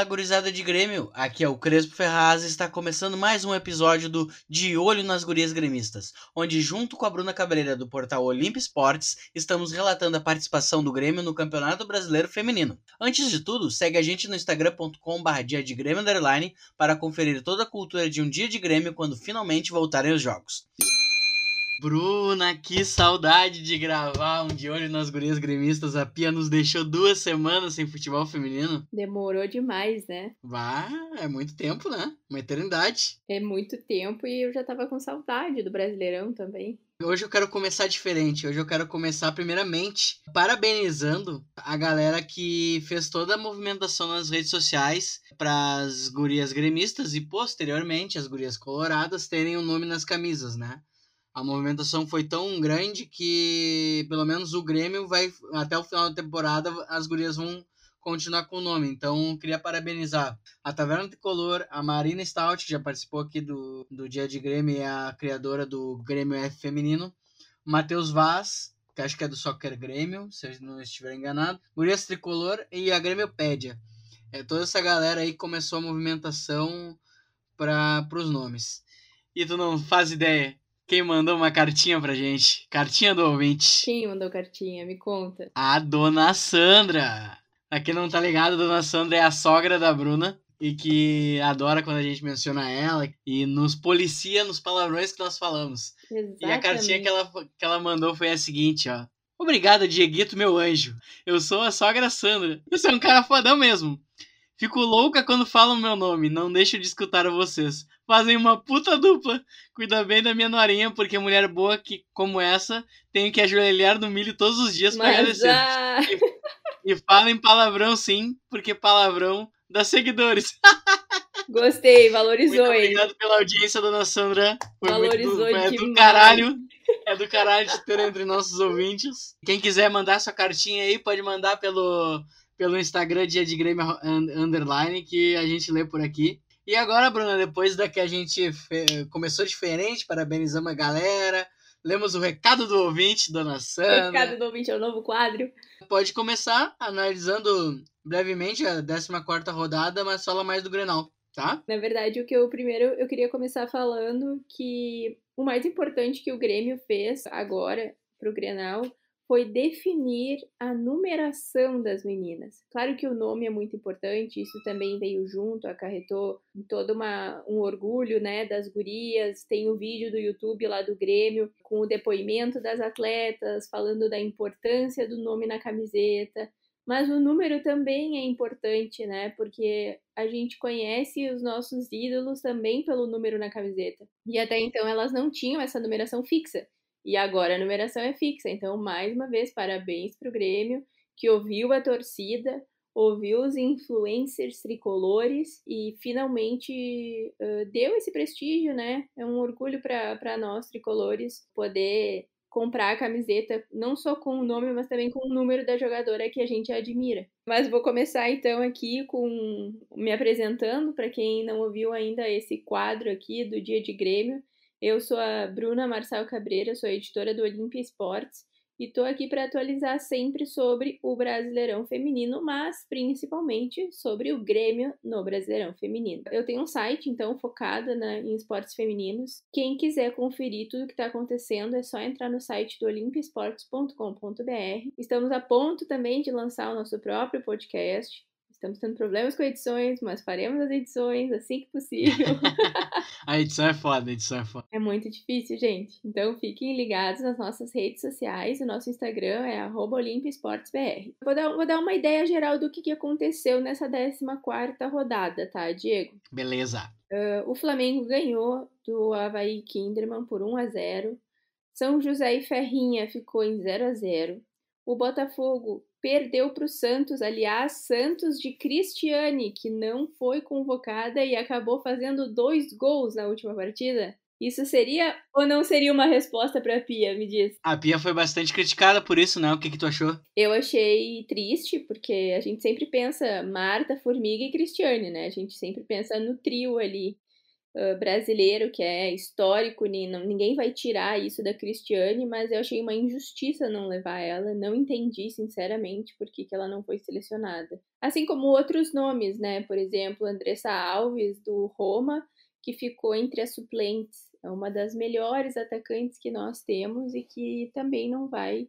Fala, gurizada de Grêmio! Aqui é o Crespo Ferraz e está começando mais um episódio do De Olho nas Gurias Gremistas, onde, junto com a Bruna Cabreira do portal Olimp Esportes, estamos relatando a participação do Grêmio no Campeonato Brasileiro Feminino. Antes de tudo, segue a gente no instagram.com.br dia de Grêmio para conferir toda a cultura de um dia de Grêmio quando finalmente voltarem os jogos. Bruna, que saudade de gravar um de olho nas gurias gremistas. A Pia nos deixou duas semanas sem futebol feminino. Demorou demais, né? Vá, é muito tempo, né? Uma eternidade. É muito tempo e eu já tava com saudade do Brasileirão também. Hoje eu quero começar diferente. Hoje eu quero começar, primeiramente, parabenizando a galera que fez toda a movimentação nas redes sociais para as gurias gremistas e, posteriormente, as gurias coloradas terem o um nome nas camisas, né? A movimentação foi tão grande que pelo menos o Grêmio vai até o final da temporada as gurias vão continuar com o nome. Então, queria parabenizar a Taverna Tricolor, a Marina Stout, que já participou aqui do, do Dia de Grêmio e é a criadora do Grêmio F Feminino, Matheus Vaz, que acho que é do Soccer Grêmio, se eu não estiver enganado, Gurias Tricolor e a Grêmiopédia. É, toda essa galera aí começou a movimentação para os nomes. E tu não faz ideia quem mandou uma cartinha pra gente? Cartinha do ouvinte. Quem mandou cartinha? Me conta. A dona Sandra. Pra quem não tá ligado, a dona Sandra é a sogra da Bruna e que adora quando a gente menciona ela e nos policia nos palavrões que nós falamos. Exatamente. E a cartinha que ela, que ela mandou foi a seguinte, ó. Obrigada, Dieguito, meu anjo. Eu sou a sogra Sandra. Você é um cara fodão mesmo. Fico louca quando falam meu nome, não deixo de escutar vocês. Fazem uma puta dupla. Cuida bem da minha norinha, porque mulher boa que, como essa, tenho que ajoelhar no milho todos os dias para agradecer. Ah... E, e falem palavrão sim, porque palavrão dá seguidores. Gostei, valorizou, Muito obrigado pela audiência, dona Sandra. Foi valorizou muito, é do caralho. É do caralho de ter entre nossos ouvintes. Quem quiser mandar sua cartinha aí, pode mandar pelo pelo Instagram Dia de Grêmio Underline, que a gente lê por aqui. E agora, Bruna, depois da que a gente começou diferente, parabenizamos a galera, lemos o recado do ouvinte, dona Sandra. Recado do ouvinte é o novo quadro. Pode começar analisando brevemente a 14 rodada, mas fala mais do Grenal, tá? Na verdade, o que eu primeiro eu queria começar falando que o mais importante que o Grêmio fez agora pro Grenal foi definir a numeração das meninas. Claro que o nome é muito importante, isso também veio junto, acarretou todo uma, um orgulho né, das gurias. Tem o um vídeo do YouTube lá do Grêmio com o depoimento das atletas, falando da importância do nome na camiseta. Mas o número também é importante, né? Porque a gente conhece os nossos ídolos também pelo número na camiseta. E até então elas não tinham essa numeração fixa. E agora a numeração é fixa. Então, mais uma vez, parabéns para o Grêmio, que ouviu a torcida, ouviu os influencers tricolores e finalmente uh, deu esse prestígio, né? É um orgulho para nós tricolores poder comprar a camiseta, não só com o nome, mas também com o número da jogadora que a gente admira. Mas vou começar então aqui com me apresentando para quem não ouviu ainda esse quadro aqui do Dia de Grêmio. Eu sou a Bruna Marçal Cabreira, sou editora do Olimpia Esportes e estou aqui para atualizar sempre sobre o Brasileirão Feminino, mas principalmente sobre o Grêmio no Brasileirão Feminino. Eu tenho um site, então, focado na, em esportes femininos. Quem quiser conferir tudo o que está acontecendo é só entrar no site do olimpiasportes.com.br. Estamos a ponto também de lançar o nosso próprio podcast. Estamos tendo problemas com edições, mas faremos as edições assim que possível. a edição é foda, a edição é foda. É muito difícil, gente. Então fiquem ligados nas nossas redes sociais. O nosso Instagram é olimpiasportesbr. Vou dar, vou dar uma ideia geral do que, que aconteceu nessa 14 rodada, tá, Diego? Beleza. Uh, o Flamengo ganhou do Havaí Kinderman por 1 a 0 São José e Ferrinha ficou em 0 a 0 O Botafogo perdeu para o Santos, aliás, Santos de Cristiane, que não foi convocada e acabou fazendo dois gols na última partida. Isso seria ou não seria uma resposta para a Pia, me diz? A Pia foi bastante criticada por isso, né? O que, que tu achou? Eu achei triste, porque a gente sempre pensa Marta, Formiga e Cristiane, né? A gente sempre pensa no trio ali. Brasileiro, que é histórico, ninguém vai tirar isso da Cristiane, mas eu achei uma injustiça não levar ela, não entendi, sinceramente, por que, que ela não foi selecionada. Assim como outros nomes, né? Por exemplo, Andressa Alves, do Roma, que ficou entre as suplentes. É uma das melhores atacantes que nós temos e que também não vai,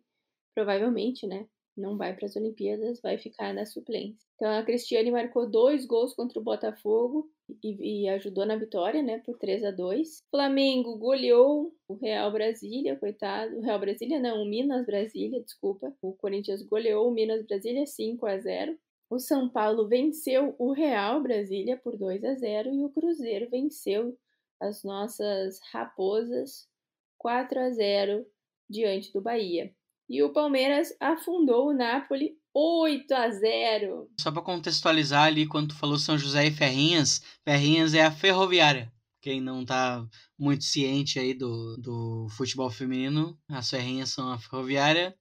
provavelmente, né? Não vai para as Olimpíadas, vai ficar na suplência. Então a Cristiane marcou dois gols contra o Botafogo e, e, ajudou na vitória, né, por 3 a 2. Flamengo goleou o Real Brasília, coitado. O Real Brasília não, o Minas Brasília, desculpa. O Corinthians goleou o Minas Brasília 5 a 0. O São Paulo venceu o Real Brasília por 2 a 0 e o Cruzeiro venceu as nossas raposas 4 a 0 diante do Bahia. E o Palmeiras afundou o Napoli 8 a 0. Só para contextualizar ali, quando tu falou São José e Ferrinhas, Ferrinhas é a ferroviária. Quem não tá muito ciente aí do, do futebol feminino, as Ferrinhas são a ferroviária.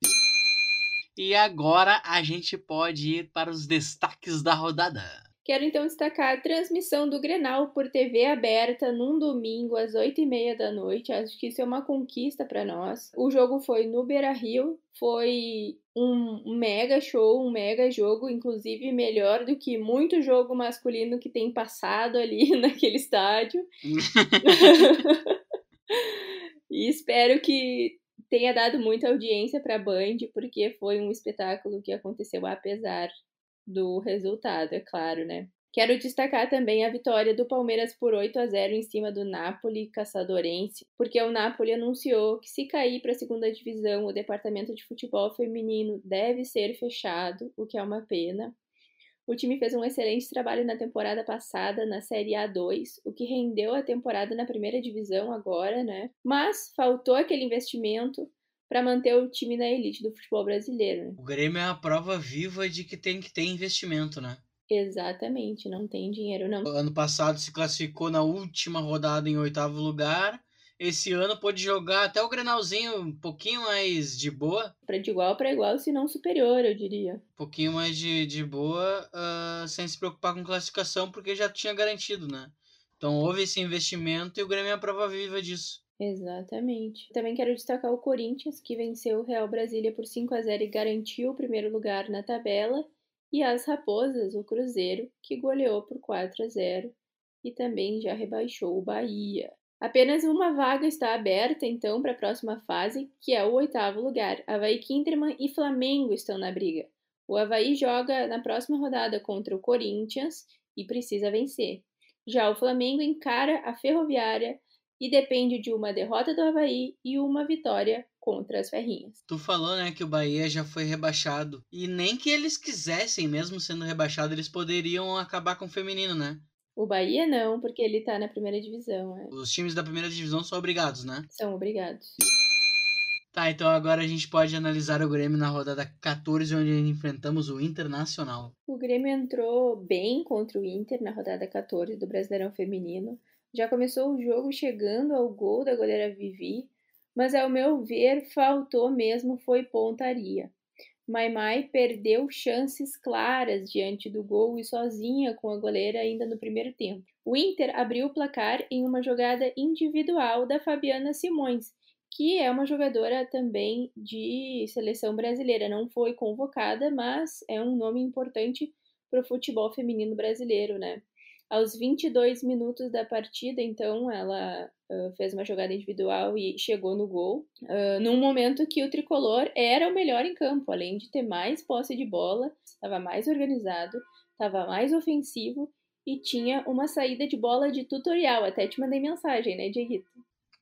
E agora a gente pode ir para os destaques da rodada. Quero então destacar a transmissão do Grenal por TV aberta num domingo às 8h30 da noite. Acho que isso é uma conquista para nós. O jogo foi no Beira Rio, foi um mega show, um mega jogo, inclusive melhor do que muito jogo masculino que tem passado ali naquele estádio. e espero que tenha dado muita audiência para a Band, porque foi um espetáculo que aconteceu apesar do resultado, é claro, né? Quero destacar também a vitória do Palmeiras por 8 a 0 em cima do Napoli Caçadorense, porque o Napoli anunciou que se cair para a segunda divisão, o departamento de futebol feminino deve ser fechado, o que é uma pena. O time fez um excelente trabalho na temporada passada na Série A2, o que rendeu a temporada na primeira divisão agora, né? Mas faltou aquele investimento para manter o time na elite do futebol brasileiro. Né? O Grêmio é a prova viva de que tem que ter investimento, né? Exatamente, não tem dinheiro não. Ano passado se classificou na última rodada em oitavo lugar. Esse ano pode jogar até o Grenalzinho um pouquinho mais de boa. Para de igual para igual, se não superior, eu diria. Um pouquinho mais de, de boa, uh, sem se preocupar com classificação, porque já tinha garantido, né? Então houve esse investimento e o Grêmio é a prova viva disso. Exatamente. Também quero destacar o Corinthians, que venceu o Real Brasília por 5 a 0 e garantiu o primeiro lugar na tabela, e as Raposas, o Cruzeiro, que goleou por 4 a 0 e também já rebaixou o Bahia. Apenas uma vaga está aberta, então, para a próxima fase, que é o oitavo lugar. Havaí Kinderman e Flamengo estão na briga. O Havaí joga na próxima rodada contra o Corinthians e precisa vencer. Já o Flamengo encara a Ferroviária e depende de uma derrota do Havaí e uma vitória contra as Ferrinhas. Tu falou, né, que o Bahia já foi rebaixado. E nem que eles quisessem, mesmo sendo rebaixado, eles poderiam acabar com o feminino, né? O Bahia não, porque ele tá na primeira divisão. É. Os times da primeira divisão são obrigados, né? São obrigados. Tá, então agora a gente pode analisar o Grêmio na rodada 14, onde enfrentamos o Internacional. O Grêmio entrou bem contra o Inter na rodada 14 do Brasileirão Feminino. Já começou o jogo chegando ao gol da goleira Vivi, mas ao meu ver faltou mesmo foi pontaria. Maimai perdeu chances claras diante do gol e sozinha com a goleira ainda no primeiro tempo. O Inter abriu o placar em uma jogada individual da Fabiana Simões, que é uma jogadora também de seleção brasileira. Não foi convocada, mas é um nome importante para o futebol feminino brasileiro, né? Aos 22 minutos da partida, então, ela uh, fez uma jogada individual e chegou no gol, uh, num momento que o tricolor era o melhor em campo, além de ter mais posse de bola, estava mais organizado, estava mais ofensivo e tinha uma saída de bola de tutorial. Até te mandei mensagem, né, Dieguito?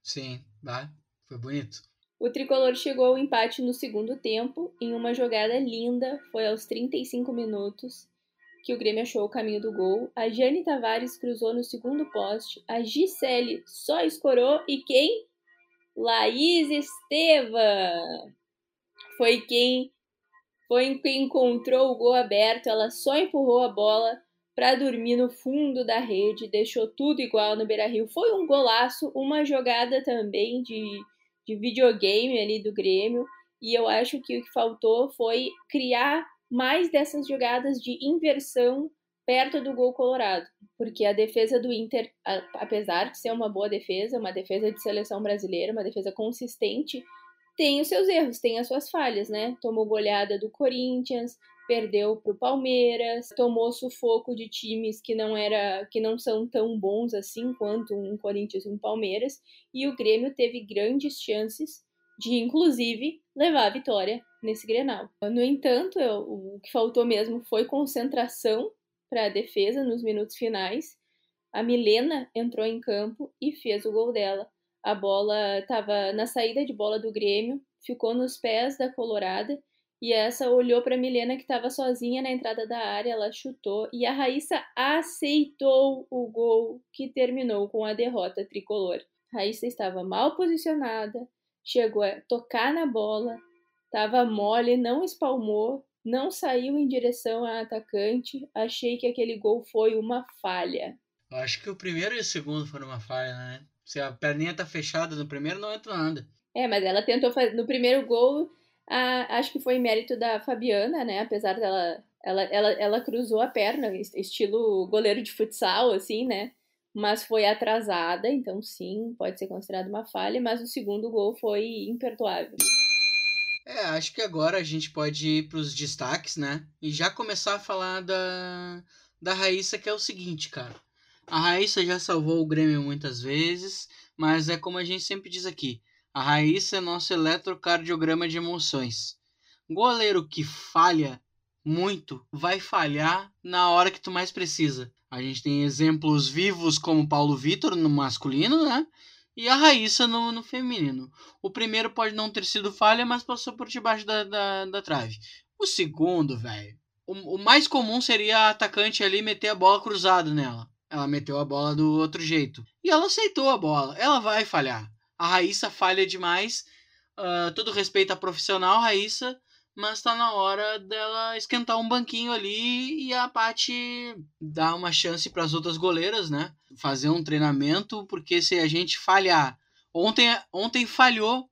Sim, vai, foi bonito. O tricolor chegou ao empate no segundo tempo, em uma jogada linda, foi aos 35 minutos que o Grêmio achou o caminho do gol. A Jane Tavares cruzou no segundo poste. A Gisele só escorou. E quem? Laís Esteva foi quem foi quem encontrou o gol aberto. Ela só empurrou a bola para dormir no fundo da rede, deixou tudo igual no Beira-Rio. Foi um golaço, uma jogada também de, de videogame ali do Grêmio. E eu acho que o que faltou foi criar mais dessas jogadas de inversão perto do gol colorado, porque a defesa do Inter, apesar de ser uma boa defesa, uma defesa de seleção brasileira, uma defesa consistente, tem os seus erros, tem as suas falhas, né? Tomou goleada do Corinthians, perdeu para o Palmeiras, tomou sufoco de times que não era, que não são tão bons assim quanto um Corinthians e um Palmeiras, e o Grêmio teve grandes chances de inclusive levar a vitória nesse Grenal. No entanto, eu, o que faltou mesmo foi concentração para a defesa nos minutos finais. A Milena entrou em campo e fez o gol dela. A bola estava na saída de bola do Grêmio, ficou nos pés da Colorada e essa olhou para a Milena que estava sozinha na entrada da área, ela chutou e a Raíssa aceitou o gol que terminou com a derrota tricolor. Raíssa estava mal posicionada, chegou a tocar na bola, estava mole, não espalmou, não saiu em direção à atacante. Achei que aquele gol foi uma falha. Eu acho que o primeiro e o segundo foram uma falha, né? Se a perninha tá fechada no primeiro, não entra nada. É, mas ela tentou fazer. No primeiro gol, a... acho que foi mérito da Fabiana, né? Apesar dela. Ela, ela, ela cruzou a perna, estilo goleiro de futsal, assim, né? Mas foi atrasada, então sim, pode ser considerado uma falha, mas o segundo gol foi imperdoável. É, acho que agora a gente pode ir para os destaques, né? E já começar a falar da, da Raíssa, que é o seguinte, cara. A Raíssa já salvou o Grêmio muitas vezes, mas é como a gente sempre diz aqui: a Raíssa é nosso eletrocardiograma de emoções. Goleiro que falha muito vai falhar na hora que tu mais precisa. A gente tem exemplos vivos como Paulo Vitor no masculino, né? e a Raíssa no, no feminino. O primeiro pode não ter sido falha, mas passou por debaixo da, da, da trave. O segundo, velho. O, o, mais comum seria a atacante ali meter a bola cruzada nela. Ela meteu a bola do outro jeito. E ela aceitou a bola. Ela vai falhar. A Raíssa falha demais. Uh, todo respeito à profissional Raíssa mas tá na hora dela esquentar um banquinho ali e a Paty dar uma chance para as outras goleiras, né? Fazer um treinamento, porque se a gente falhar, ontem ontem falhou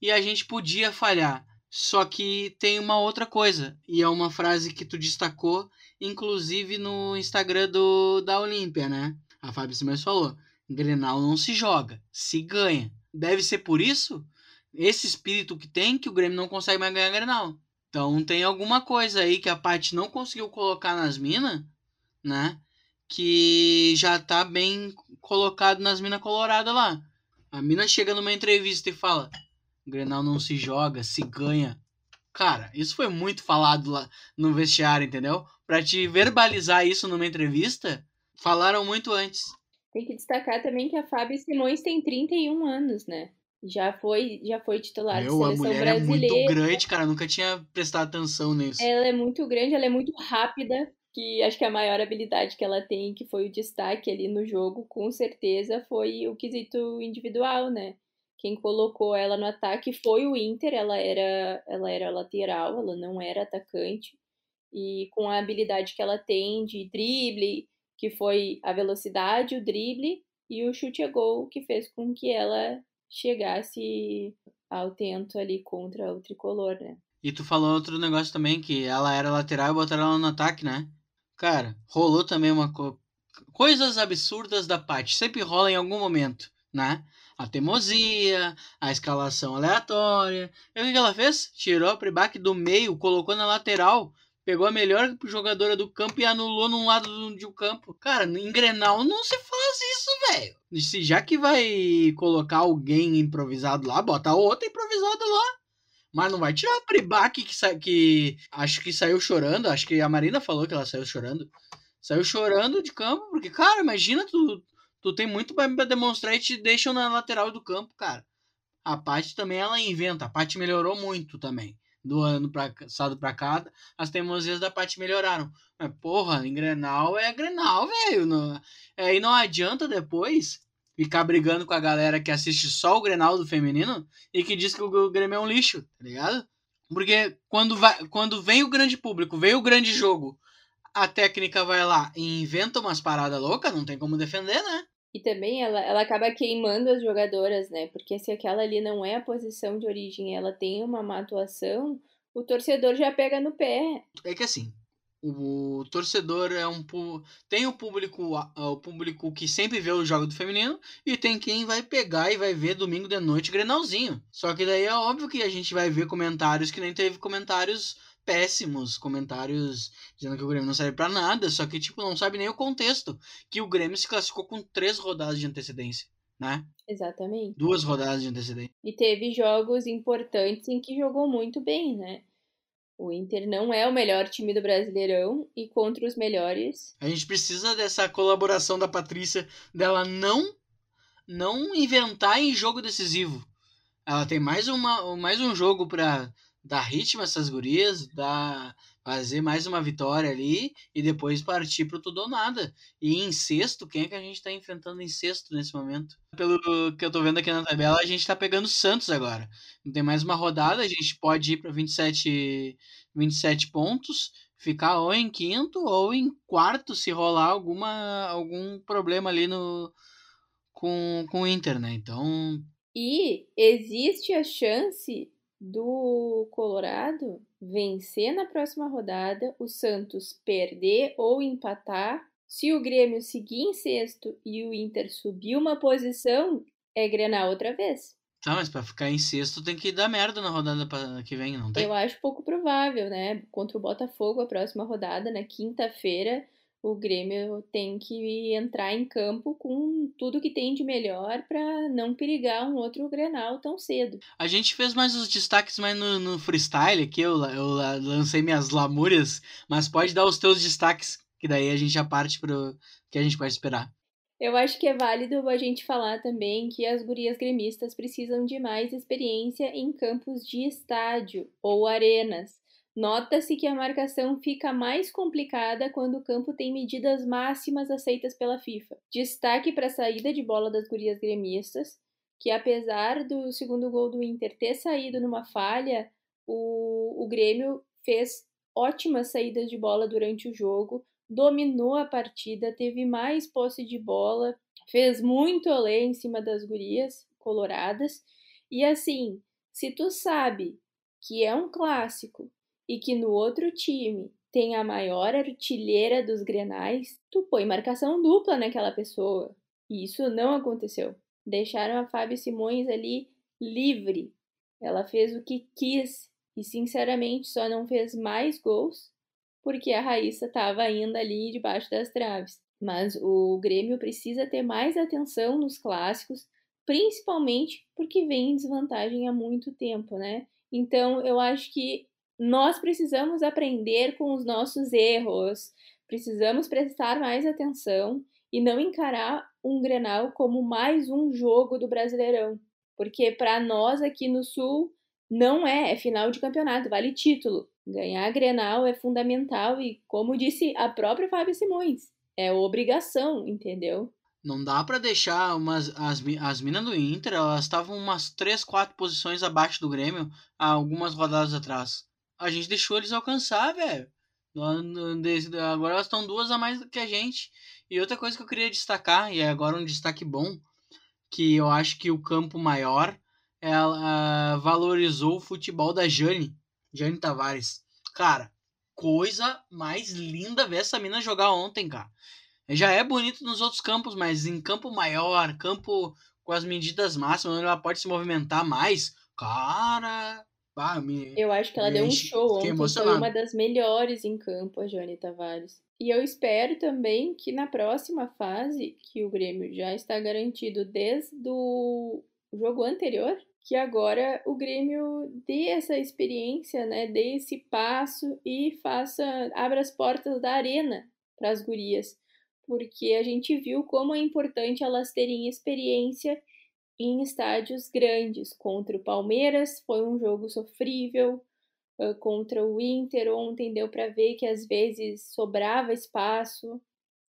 e a gente podia falhar. Só que tem uma outra coisa, e é uma frase que tu destacou, inclusive no Instagram do da Olímpia, né? A Fábio Simões falou: Grenal não se joga, se ganha. Deve ser por isso esse espírito que tem que o Grêmio não consegue mais ganhar Grenal. Então tem alguma coisa aí que a Paty não conseguiu colocar nas minas, né? Que já tá bem colocado nas minas coloradas lá. A mina chega numa entrevista e fala: Grenal não se joga, se ganha. Cara, isso foi muito falado lá no vestiário, entendeu? Pra te verbalizar isso numa entrevista, falaram muito antes. Tem que destacar também que a Fábio Simões tem 31 anos, né? Já foi, já foi titular Meu, de seleção a mulher brasileira. é muito grande, cara. Nunca tinha prestado atenção nisso. Ela é muito grande, ela é muito rápida. Que acho que a maior habilidade que ela tem, que foi o destaque ali no jogo, com certeza foi o quesito individual, né? Quem colocou ela no ataque foi o Inter, ela era, ela era lateral, ela não era atacante. E com a habilidade que ela tem de drible, que foi a velocidade, o drible e o chute a gol, que fez com que ela chegasse ao tento ali contra o tricolor, né? E tu falou outro negócio também, que ela era lateral e botaram ela no ataque, né? Cara, rolou também uma co... coisas absurdas da parte, sempre rola em algum momento, né? A teimosia, a escalação aleatória. E o que ela fez? Tirou a Pribac do meio, colocou na lateral pegou a melhor jogadora do campo e anulou num lado do, campo. Cara, em Grenal não se faz isso, velho. Já que vai colocar alguém improvisado lá, bota outro improvisado lá. Mas não vai tirar a Pribac que, que acho que saiu chorando. Acho que a Marina falou que ela saiu chorando. Saiu chorando de campo, porque, cara, imagina, tu, tu tem muito pra demonstrar e te deixam na lateral do campo, cara. A parte também ela inventa. A parte melhorou muito também do ano passado pra cá, as teimosias da parte melhoraram. Mas, porra, em Grenal é Grenal, velho. Não, aí é, não adianta depois ficar brigando com a galera que assiste só o Grenal do feminino e que diz que o Grêmio é um lixo, tá ligado? Porque quando, vai, quando vem o grande público, vem o grande jogo, a técnica vai lá e inventa umas paradas loucas, não tem como defender, né? E também ela, ela acaba queimando as jogadoras, né? Porque se aquela ali não é a posição de origem ela tem uma má atuação, o torcedor já pega no pé. É que assim, o torcedor é um tem o público o público que sempre vê o jogo do feminino e tem quem vai pegar e vai ver domingo de noite Grenalzinho. Só que daí é óbvio que a gente vai ver comentários que nem teve comentários péssimos, comentários dizendo que o Grêmio não serve para nada, só que tipo não sabe nem o contexto, que o Grêmio se classificou com três rodadas de antecedência, né? Exatamente. Duas rodadas de antecedência. E teve jogos importantes em que jogou muito bem, né? O Inter não é o melhor time do Brasileirão e contra os melhores. A gente precisa dessa colaboração da Patrícia, dela não não inventar em jogo decisivo. Ela tem mais, uma, mais um jogo para dar ritmo a essas gurias, dar, fazer mais uma vitória ali e depois partir pro tudo ou nada. E em sexto, quem é que a gente tá enfrentando em sexto nesse momento? Pelo que eu tô vendo aqui na tabela, a gente tá pegando Santos agora. Não tem mais uma rodada, a gente pode ir para 27, 27 pontos, ficar ou em quinto ou em quarto se rolar alguma algum problema ali no com, com o Inter, né? Então, e existe a chance do Colorado vencer na próxima rodada, o Santos perder ou empatar. Se o Grêmio seguir em sexto e o Inter subir uma posição, é Grenal outra vez. Tá, mas pra ficar em sexto tem que dar merda na rodada que vem, não tem? Eu acho pouco provável, né? Contra o Botafogo, a próxima rodada, na quinta-feira, o Grêmio tem que entrar em campo com tudo que tem de melhor para não perigar um outro Grenal tão cedo. A gente fez mais os destaques mais no, no freestyle aqui, eu, eu lancei minhas lamúrias, mas pode dar os teus destaques, que daí a gente já parte pro que a gente pode esperar. Eu acho que é válido a gente falar também que as gurias gremistas precisam de mais experiência em campos de estádio ou arenas Nota-se que a marcação fica mais complicada quando o campo tem medidas máximas aceitas pela FIFA. Destaque para a saída de bola das gurias gremistas, que apesar do segundo gol do Inter ter saído numa falha, o, o Grêmio fez ótimas saídas de bola durante o jogo, dominou a partida, teve mais posse de bola, fez muito além em cima das gurias coloradas. E assim, se tu sabe que é um clássico e que no outro time tem a maior artilheira dos grenais, tu põe marcação dupla naquela pessoa. E isso não aconteceu. Deixaram a Fábio Simões ali livre. Ela fez o que quis e, sinceramente, só não fez mais gols porque a Raíssa estava ainda ali debaixo das traves. Mas o Grêmio precisa ter mais atenção nos clássicos, principalmente porque vem em desvantagem há muito tempo, né? Então, eu acho que nós precisamos aprender com os nossos erros, precisamos prestar mais atenção e não encarar um Grenal como mais um jogo do Brasileirão, porque para nós aqui no Sul não é, é final de campeonato, vale título. Ganhar Grenal é fundamental e, como disse a própria Fábio Simões, é obrigação, entendeu? Não dá para deixar umas as, as minas do Inter, elas estavam umas 3, 4 posições abaixo do Grêmio há algumas rodadas atrás a gente deixou eles alcançar, velho. Agora elas estão duas a mais do que a gente. E outra coisa que eu queria destacar, e é agora um destaque bom, que eu acho que o campo maior ela valorizou o futebol da Jane, Jane Tavares. Cara, coisa mais linda ver essa mina jogar ontem, cara. Já é bonito nos outros campos, mas em campo maior, campo com as medidas máximas, onde ela pode se movimentar mais, cara, ah, me, eu acho que ela deu um show ontem, foi uma das melhores em campo, a Jane Tavares. E eu espero também que na próxima fase, que o Grêmio já está garantido desde o jogo anterior, que agora o Grêmio dê essa experiência, né, dê esse passo e faça, abra as portas da arena para as gurias, porque a gente viu como é importante elas terem experiência em estádios grandes. Contra o Palmeiras foi um jogo sofrível, contra o Inter ontem deu para ver que às vezes sobrava espaço,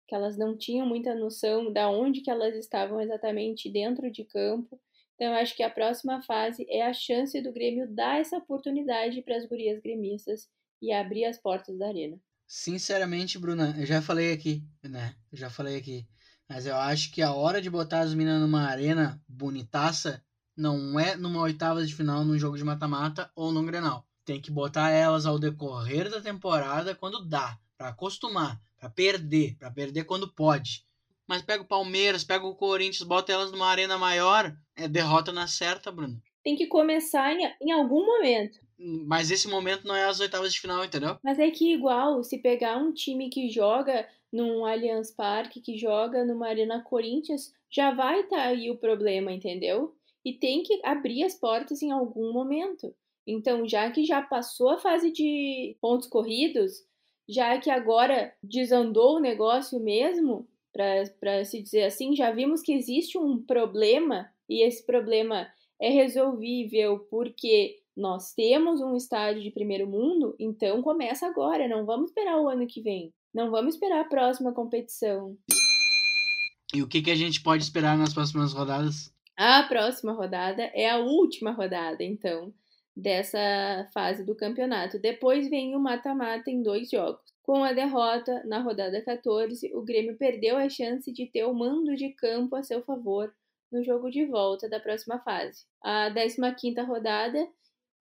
que elas não tinham muita noção da onde que elas estavam exatamente dentro de campo. Então, eu acho que a próxima fase é a chance do Grêmio dar essa oportunidade para as gurias gremistas e abrir as portas da arena. Sinceramente, Bruna, eu já falei aqui, né? Eu já falei aqui. Mas eu acho que a hora de botar as minas numa arena bonitaça não é numa oitava de final num jogo de mata-mata ou num Grenal. Tem que botar elas ao decorrer da temporada quando dá. para acostumar, para perder, para perder quando pode. Mas pega o Palmeiras, pega o Corinthians, bota elas numa arena maior, é derrota na certa, Bruno. Tem que começar em, em algum momento. Mas esse momento não é as oitavas de final, entendeu? Mas é que igual, se pegar um time que joga num Allianz Parque, que joga numa Arena Corinthians, já vai estar tá aí o problema, entendeu? E tem que abrir as portas em algum momento. Então, já que já passou a fase de pontos corridos, já que agora desandou o negócio mesmo, para se dizer assim, já vimos que existe um problema e esse problema é resolvível porque nós temos um estádio de primeiro mundo, então começa agora, não vamos esperar o ano que vem. Não vamos esperar a próxima competição. E o que, que a gente pode esperar nas próximas rodadas? A próxima rodada é a última rodada, então, dessa fase do campeonato. Depois vem o mata-mata em dois jogos. Com a derrota na rodada 14, o Grêmio perdeu a chance de ter o mando de campo a seu favor no jogo de volta da próxima fase. A 15ª rodada,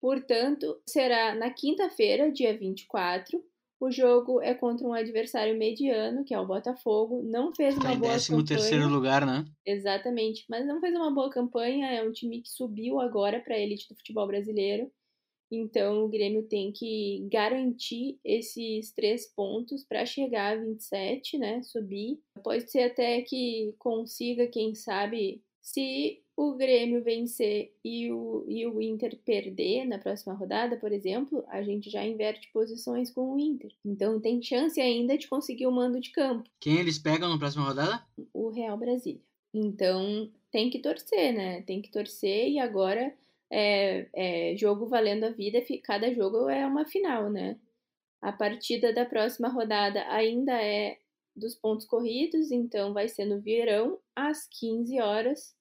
portanto, será na quinta-feira, dia 24, o jogo é contra um adversário mediano, que é o Botafogo. Não fez uma tá boa campanha. terceiro lugar, né? Exatamente. Mas não fez uma boa campanha. É um time que subiu agora para a elite do futebol brasileiro. Então o Grêmio tem que garantir esses três pontos para chegar a 27, né? Subir. Pode ser até que consiga, quem sabe, se o Grêmio vencer e o, e o Inter perder na próxima rodada, por exemplo, a gente já inverte posições com o Inter. Então tem chance ainda de conseguir o mando de campo. Quem eles pegam na próxima rodada? O Real Brasília. Então tem que torcer, né? Tem que torcer e agora é, é jogo valendo a vida, cada jogo é uma final, né? A partida da próxima rodada ainda é dos pontos corridos, então vai ser no verão, às 15 horas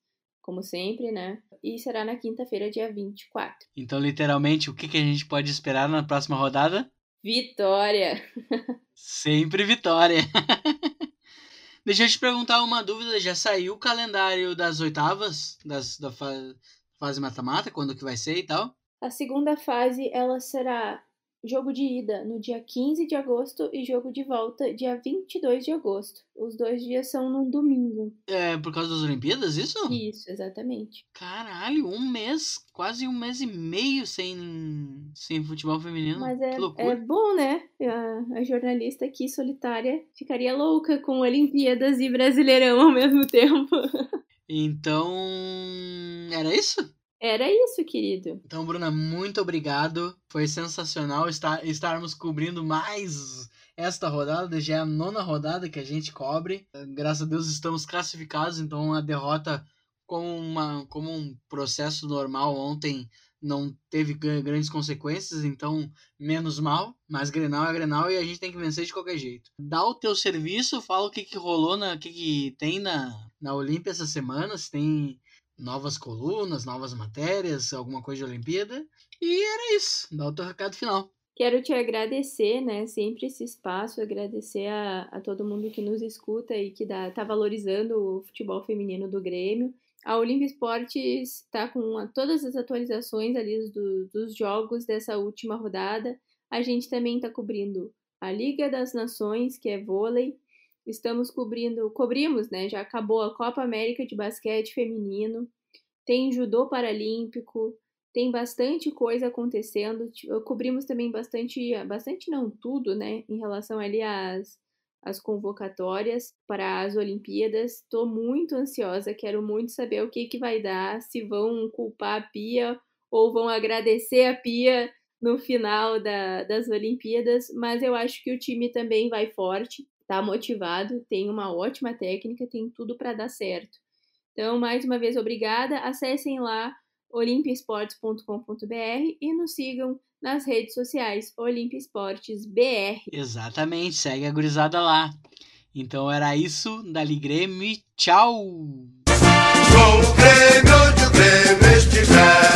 como sempre, né? E será na quinta-feira, dia 24. Então, literalmente, o que, que a gente pode esperar na próxima rodada? Vitória! sempre vitória! Deixa eu te perguntar uma dúvida, já saiu o calendário das oitavas das, da fase mata-mata, quando que vai ser e tal? A segunda fase, ela será jogo de ida no dia 15 de agosto e jogo de volta dia 22 de agosto. Os dois dias são no domingo. É por causa das Olimpíadas, isso? Isso, exatamente. Caralho, um mês, quase um mês e meio sem, sem futebol feminino. Mas é, é bom, né? A, a jornalista aqui solitária ficaria louca com Olimpíadas e Brasileirão ao mesmo tempo. Então, era isso? Era isso, querido. Então, Bruna, muito obrigado. Foi sensacional estar, estarmos cobrindo mais esta rodada. Já é a nona rodada que a gente cobre. Graças a Deus estamos classificados, então a derrota como, uma, como um processo normal ontem não teve grandes consequências, então menos mal, mas Grenal é Grenal e a gente tem que vencer de qualquer jeito. Dá o teu serviço, fala o que, que rolou, o que, que tem na, na Olímpia essa semana, se tem novas colunas, novas matérias, alguma coisa de Olimpíada. E era isso. Dá o teu recado final. Quero te agradecer, né? Sempre esse espaço, agradecer a, a todo mundo que nos escuta e que dá, tá valorizando o futebol feminino do Grêmio. A Olimpia Esportes está com todas as atualizações ali do, dos jogos dessa última rodada. A gente também está cobrindo a Liga das Nações, que é vôlei, Estamos cobrindo, cobrimos, né? Já acabou a Copa América de basquete feminino, tem judô paralímpico, tem bastante coisa acontecendo. Cobrimos também bastante, bastante não tudo, né? Em relação ali às, às convocatórias para as Olimpíadas. Estou muito ansiosa, quero muito saber o que, que vai dar, se vão culpar a Pia ou vão agradecer a Pia no final da, das Olimpíadas, mas eu acho que o time também vai forte tá motivado, tem uma ótima técnica, tem tudo para dar certo. Então, mais uma vez, obrigada. Acessem lá olimpiasportes.com.br e nos sigam nas redes sociais Olimpiasportesbr. Exatamente, segue a gurizada lá. Então era isso, dali Grêmio tchau! Com o Grêmio onde o Grêmio estiver.